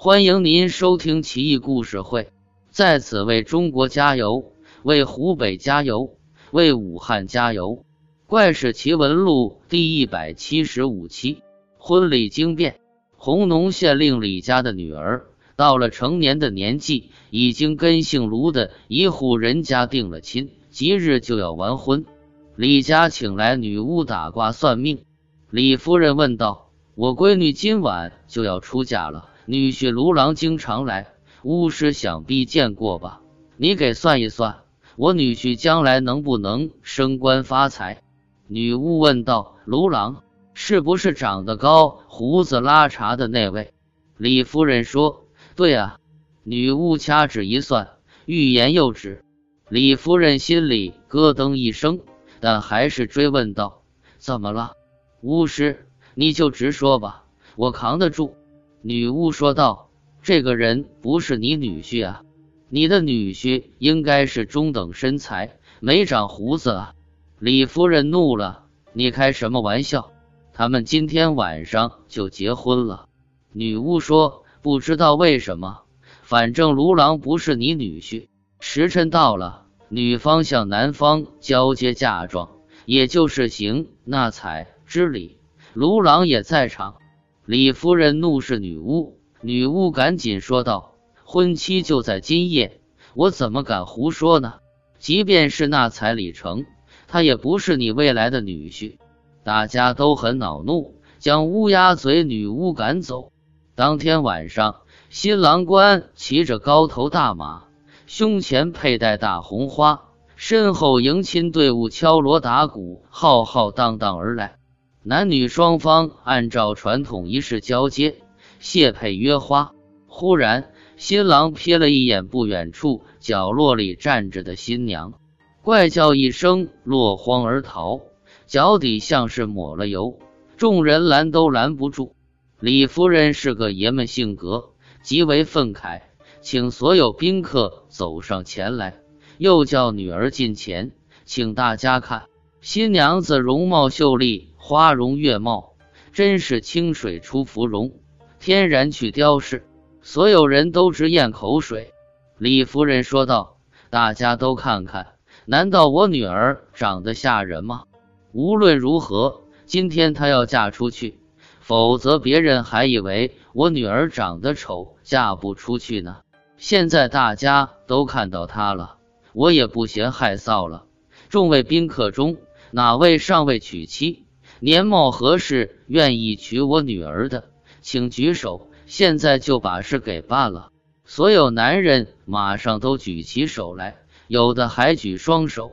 欢迎您收听奇异故事会，在此为中国加油，为湖北加油，为武汉加油！怪事奇闻录第一百七十五期：婚礼惊变。红农县令李家的女儿到了成年的年纪，已经跟姓卢的一户人家定了亲，即日就要完婚。李家请来女巫打卦算命。李夫人问道：“我闺女今晚就要出嫁了。”女婿卢郎经常来，巫师想必见过吧？你给算一算，我女婿将来能不能升官发财？女巫问道：“卢郎是不是长得高、胡子拉碴的那位？”李夫人说：“对啊。”女巫掐指一算，欲言又止。李夫人心里咯噔一声，但还是追问道：“怎么了？巫师，你就直说吧，我扛得住。”女巫说道：“这个人不是你女婿啊，你的女婿应该是中等身材，没长胡子啊。”李夫人怒了：“你开什么玩笑？他们今天晚上就结婚了。”女巫说：“不知道为什么，反正卢郎不是你女婿。时辰到了，女方向男方交接嫁妆，也就是行纳采之礼，卢郎也在场。”李夫人怒视女巫，女巫赶紧说道：“婚期就在今夜，我怎么敢胡说呢？即便是那彩礼成，他也不是你未来的女婿。”大家都很恼怒，将乌鸦嘴女巫赶走。当天晚上，新郎官骑着高头大马，胸前佩戴大红花，身后迎亲队伍敲锣打鼓，浩浩荡荡而来。男女双方按照传统仪式交接，谢佩约花。忽然，新郎瞥了一眼不远处角落里站着的新娘，怪叫一声，落荒而逃，脚底像是抹了油，众人拦都拦不住。李夫人是个爷们性格，极为愤慨，请所有宾客走上前来，又叫女儿近前，请大家看，新娘子容貌秀丽。花容月貌，真是清水出芙蓉，天然去雕饰，所有人都直咽口水。李夫人说道：“大家都看看，难道我女儿长得吓人吗？无论如何，今天她要嫁出去，否则别人还以为我女儿长得丑，嫁不出去呢。现在大家都看到她了，我也不嫌害臊了。众位宾客中，哪位尚未娶妻？”年貌合适，愿意娶我女儿的，请举手，现在就把事给办了。所有男人马上都举起手来，有的还举双手。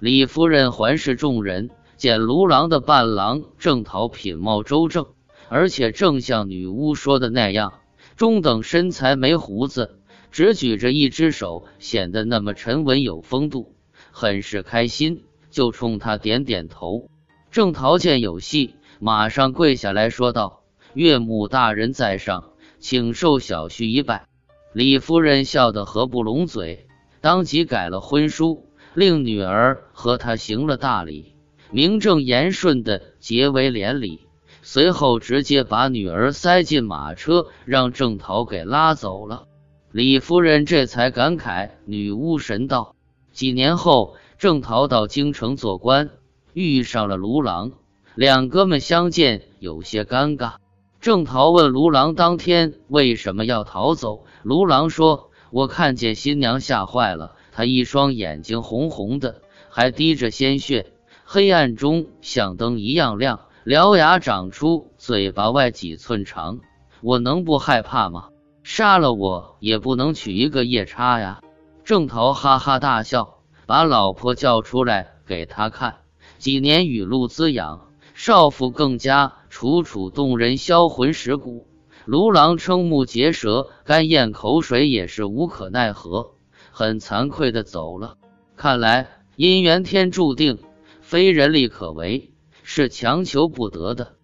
李夫人环视众人，见卢郎的伴郎正桃品貌周正，而且正像女巫说的那样，中等身材，没胡子，只举着一只手，显得那么沉稳有风度，很是开心，就冲他点点头。郑桃见有戏，马上跪下来说道：“岳母大人在上，请受小婿一拜。”李夫人笑得合不拢嘴，当即改了婚书，令女儿和他行了大礼，名正言顺的结为连理。随后直接把女儿塞进马车，让郑桃给拉走了。李夫人这才感慨女巫神道。几年后，郑桃到京城做官。遇上了卢郎，两哥们相见有些尴尬。郑桃问卢郎当天为什么要逃走，卢郎说：“我看见新娘吓坏了，她一双眼睛红红的，还滴着鲜血，黑暗中像灯一样亮，獠牙长出嘴巴外几寸长，我能不害怕吗？杀了我也不能娶一个夜叉呀！”郑桃哈哈大笑，把老婆叫出来给他看。几年雨露滋养，少妇更加楚楚动人，销魂蚀骨。卢郎瞠目结舌，干咽口水，也是无可奈何，很惭愧的走了。看来姻缘天注定，非人力可为，是强求不得的。